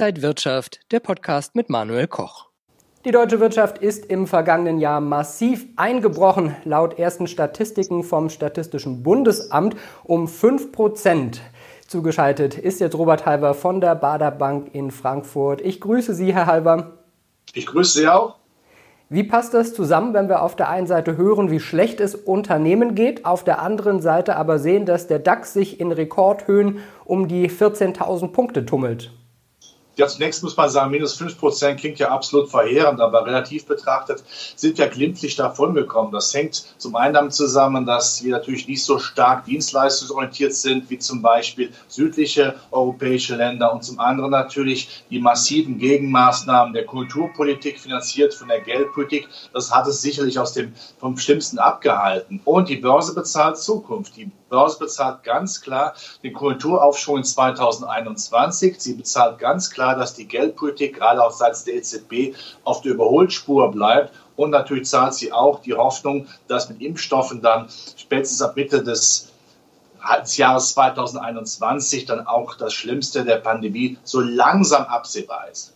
Inside Wirtschaft, der Podcast mit Manuel Koch. Die deutsche Wirtschaft ist im vergangenen Jahr massiv eingebrochen, laut ersten Statistiken vom Statistischen Bundesamt um 5 Prozent. Zugeschaltet ist jetzt Robert Halber von der Bader Bank in Frankfurt. Ich grüße Sie, Herr Halber. Ich grüße Sie auch. Wie passt das zusammen, wenn wir auf der einen Seite hören, wie schlecht es Unternehmen geht, auf der anderen Seite aber sehen, dass der DAX sich in Rekordhöhen um die 14.000 Punkte tummelt? Ja, zunächst muss man sagen, minus 5 Prozent klingt ja absolut verheerend, aber relativ betrachtet sind wir glimpflich davongekommen. Das hängt zum einen damit zusammen, dass wir natürlich nicht so stark dienstleistungsorientiert sind wie zum Beispiel südliche europäische Länder und zum anderen natürlich die massiven Gegenmaßnahmen der Kulturpolitik finanziert von der Geldpolitik. Das hat es sicherlich aus dem vom Schlimmsten abgehalten. Und die Börse bezahlt Zukunft. Die Börse bezahlt ganz klar den Konjunkturaufschwung in 2021. Sie bezahlt ganz klar, dass die Geldpolitik gerade auch seitens der EZB auf der Überholspur bleibt. Und natürlich zahlt sie auch die Hoffnung, dass mit Impfstoffen dann spätestens ab Mitte des des Jahres 2021 dann auch das Schlimmste der Pandemie so langsam absehbar ist.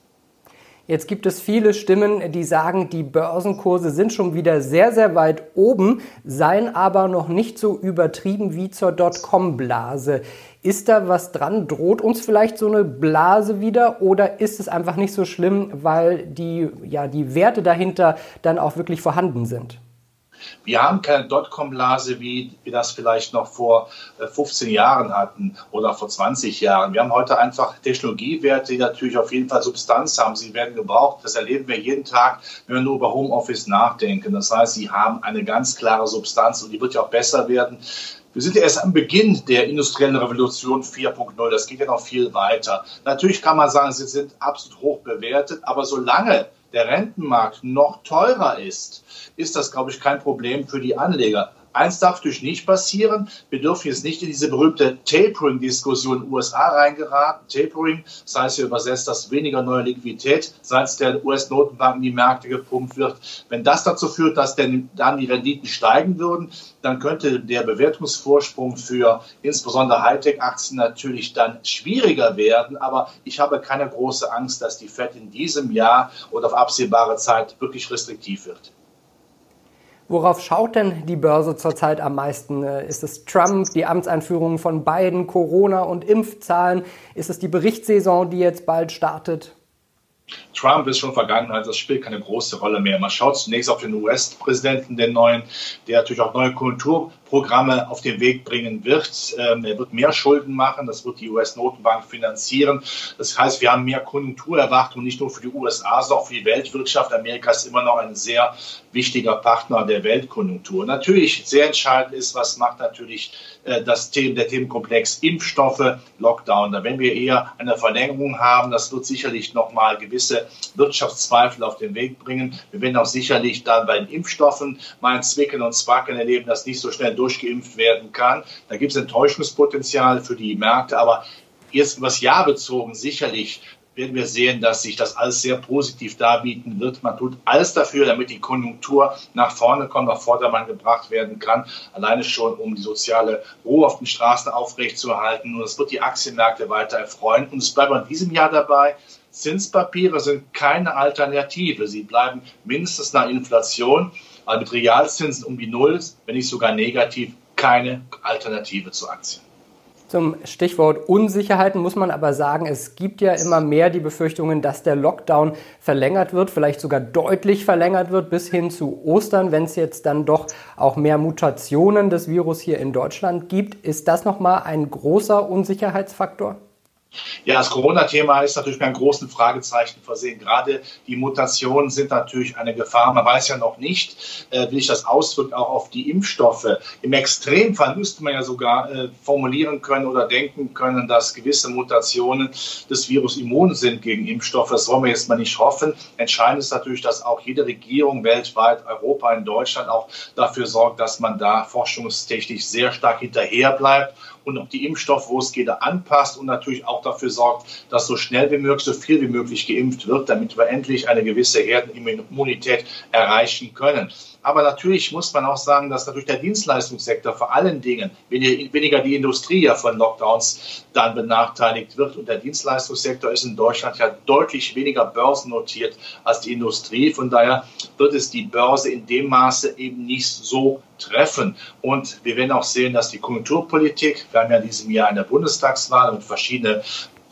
Jetzt gibt es viele Stimmen, die sagen, die Börsenkurse sind schon wieder sehr, sehr weit oben, seien aber noch nicht so übertrieben wie zur Dotcom-Blase. Ist da was dran? Droht uns vielleicht so eine Blase wieder oder ist es einfach nicht so schlimm, weil die, ja, die Werte dahinter dann auch wirklich vorhanden sind? Wir haben keine Dotcom-Blase, wie wir das vielleicht noch vor 15 äh, Jahren hatten oder vor 20 Jahren. Wir haben heute einfach Technologiewerte, die natürlich auf jeden Fall Substanz haben. Sie werden gebraucht. Das erleben wir jeden Tag, wenn wir nur über Homeoffice nachdenken. Das heißt, sie haben eine ganz klare Substanz und die wird ja auch besser werden. Wir sind ja erst am Beginn der industriellen Revolution 4.0. Das geht ja noch viel weiter. Natürlich kann man sagen, sie sind absolut hoch bewertet, aber solange der Rentenmarkt noch teurer ist, ist das, glaube ich, kein Problem für die Anleger. Eins darf natürlich nicht passieren. Wir dürfen jetzt nicht in diese berühmte Tapering-Diskussion in den USA reingeraten. Tapering, das heißt hier übersetzt, dass weniger neue Liquidität seitens der US-Notenbanken in die Märkte gepumpt wird. Wenn das dazu führt, dass denn dann die Renditen steigen würden, dann könnte der Bewertungsvorsprung für insbesondere Hightech-Aktien natürlich dann schwieriger werden. Aber ich habe keine große Angst, dass die Fed in diesem Jahr oder auf absehbare Zeit wirklich restriktiv wird. Worauf schaut denn die Börse zurzeit am meisten? Äh, ist es Trump, die Amtseinführung von Biden, Corona und Impfzahlen? Ist es die Berichtssaison, die jetzt bald startet? Trump ist schon Vergangenheit, das spielt keine große Rolle mehr. Man schaut zunächst auf den US-Präsidenten, den neuen, der natürlich auch neue Kulturprogramme auf den Weg bringen wird. Ähm, er wird mehr Schulden machen, das wird die US-Notenbank finanzieren. Das heißt, wir haben mehr Konjunkturerwartungen, nicht nur für die USA, sondern auch für die Weltwirtschaft. Amerika ist immer noch ein sehr wichtiger Partner der Weltkonjunktur. Natürlich sehr entscheidend ist, was macht natürlich äh, das Thema, der Themenkomplex Impfstoffe, Lockdown. Wenn wir eher eine Verlängerung haben, das wird sicherlich nochmal gewisse Wirtschaftszweifel auf den Weg bringen. Wir werden auch sicherlich dann bei den Impfstoffen mal ein Zwicken und Zwacken erleben, dass nicht so schnell durchgeimpft werden kann. Da gibt es Enttäuschungspotenzial für die Märkte, aber jetzt übers Jahr bezogen sicherlich werden wir sehen, dass sich das alles sehr positiv darbieten wird. Man tut alles dafür, damit die Konjunktur nach vorne kommt, auf Vordermann gebracht werden kann. Alleine schon, um die soziale Ruhe auf den Straßen aufrechtzuerhalten. Und es wird die Aktienmärkte weiter erfreuen. Und es bleibt in diesem Jahr dabei. Zinspapiere sind keine Alternative. Sie bleiben mindestens nach Inflation, aber mit Realzinsen um die Null, wenn nicht sogar negativ, keine Alternative zu Aktien. Zum Stichwort Unsicherheiten muss man aber sagen, es gibt ja immer mehr die Befürchtungen, dass der Lockdown verlängert wird, vielleicht sogar deutlich verlängert wird bis hin zu Ostern, wenn es jetzt dann doch auch mehr Mutationen des Virus hier in Deutschland gibt. Ist das nochmal ein großer Unsicherheitsfaktor? Ja, das Corona-Thema ist natürlich mit einem großen Fragezeichen versehen. Gerade die Mutationen sind natürlich eine Gefahr. Man weiß ja noch nicht, äh, wie sich das auswirkt auch auf die Impfstoffe. Im Extremfall müsste man ja sogar äh, formulieren können oder denken können, dass gewisse Mutationen des Virus immun sind gegen Impfstoffe. Das wollen wir jetzt mal nicht hoffen. Entscheidend ist natürlich, dass auch jede Regierung weltweit, Europa, in Deutschland auch dafür sorgt, dass man da forschungstechnisch sehr stark hinterher bleibt und auch die Impfstoff, wo es geht, anpasst und natürlich auch dafür sorgt, dass so schnell wie möglich, so viel wie möglich geimpft wird, damit wir endlich eine gewisse Herdenimmunität erreichen können. Aber natürlich muss man auch sagen, dass natürlich der Dienstleistungssektor vor allen Dingen weniger die Industrie ja von Lockdowns dann benachteiligt wird. Und der Dienstleistungssektor ist in Deutschland ja deutlich weniger börsennotiert als die Industrie. Von daher wird es die Börse in dem Maße eben nicht so treffen. Und wir werden auch sehen, dass die Konjunkturpolitik, wir haben ja in diesem Jahr eine Bundestagswahl und verschiedene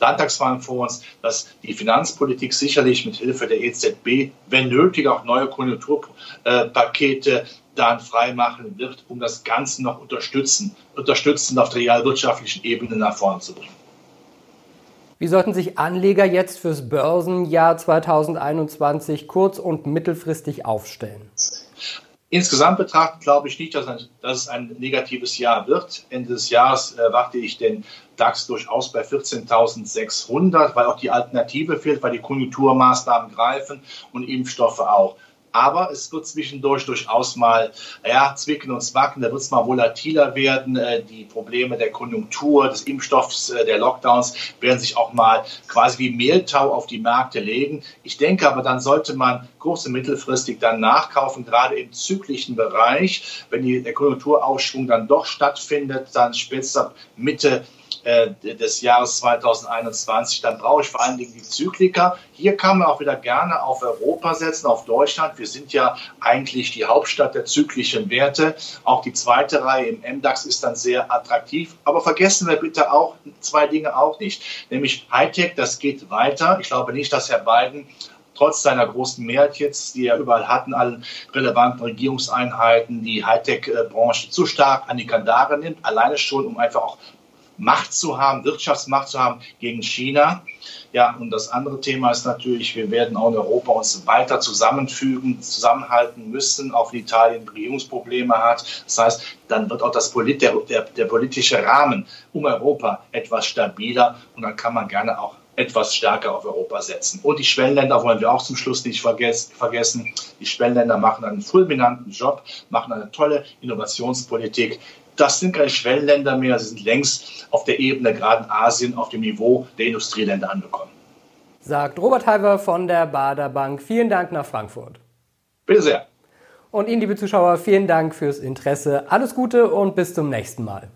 Landtagswahlen vor uns, dass die Finanzpolitik sicherlich mit Hilfe der EZB, wenn nötig, auch neue Konjunkturpakete dann freimachen wird, um das Ganze noch unterstützen, unterstützend auf der realwirtschaftlichen Ebene nach vorne zu bringen. Wie sollten sich Anleger jetzt fürs Börsenjahr 2021 kurz- und mittelfristig aufstellen? Insgesamt betrachtet glaube ich nicht, dass, ein, dass, es ein negatives Jahr wird. Ende des Jahres erwarte ich den DAX durchaus bei 14.600, weil auch die Alternative fehlt, weil die Konjunkturmaßnahmen greifen und Impfstoffe auch. Aber es wird zwischendurch durchaus mal ja, zwicken und zwacken. Da wird es mal volatiler werden. Äh, die Probleme der Konjunktur, des Impfstoffs, äh, der Lockdowns werden sich auch mal quasi wie Mehltau auf die Märkte legen. Ich denke aber, dann sollte man kurz- und mittelfristig dann nachkaufen, gerade im zyklischen Bereich. Wenn die, der Konjunkturausschwung dann doch stattfindet, dann spätestens Mitte des Jahres 2021, dann brauche ich vor allen Dingen die Zyklika. Hier kann man auch wieder gerne auf Europa setzen, auf Deutschland. Wir sind ja eigentlich die Hauptstadt der zyklischen Werte. Auch die zweite Reihe im MDAX ist dann sehr attraktiv. Aber vergessen wir bitte auch zwei Dinge auch nicht, nämlich Hightech, das geht weiter. Ich glaube nicht, dass Herr Biden trotz seiner großen Mehrheit jetzt, die er überall hatten, allen relevanten Regierungseinheiten, die Hightech-Branche zu stark an die Kandare nimmt, alleine schon, um einfach auch Macht zu haben, Wirtschaftsmacht zu haben gegen China. Ja, und das andere Thema ist natürlich, wir werden auch in Europa uns weiter zusammenfügen, zusammenhalten müssen, auch wenn Italien Regierungsprobleme hat. Das heißt, dann wird auch das Polit der, der, der politische Rahmen um Europa etwas stabiler und dann kann man gerne auch etwas stärker auf Europa setzen. Und die Schwellenländer wollen wir auch zum Schluss nicht vergessen. Die Schwellenländer machen einen fulminanten Job, machen eine tolle Innovationspolitik das sind keine Schwellenländer mehr, sie sind längst auf der Ebene, gerade in Asien, auf dem Niveau der Industrieländer angekommen. Sagt Robert Halver von der Bader Bank. Vielen Dank nach Frankfurt. Bitte sehr. Und Ihnen, liebe Zuschauer, vielen Dank fürs Interesse. Alles Gute und bis zum nächsten Mal.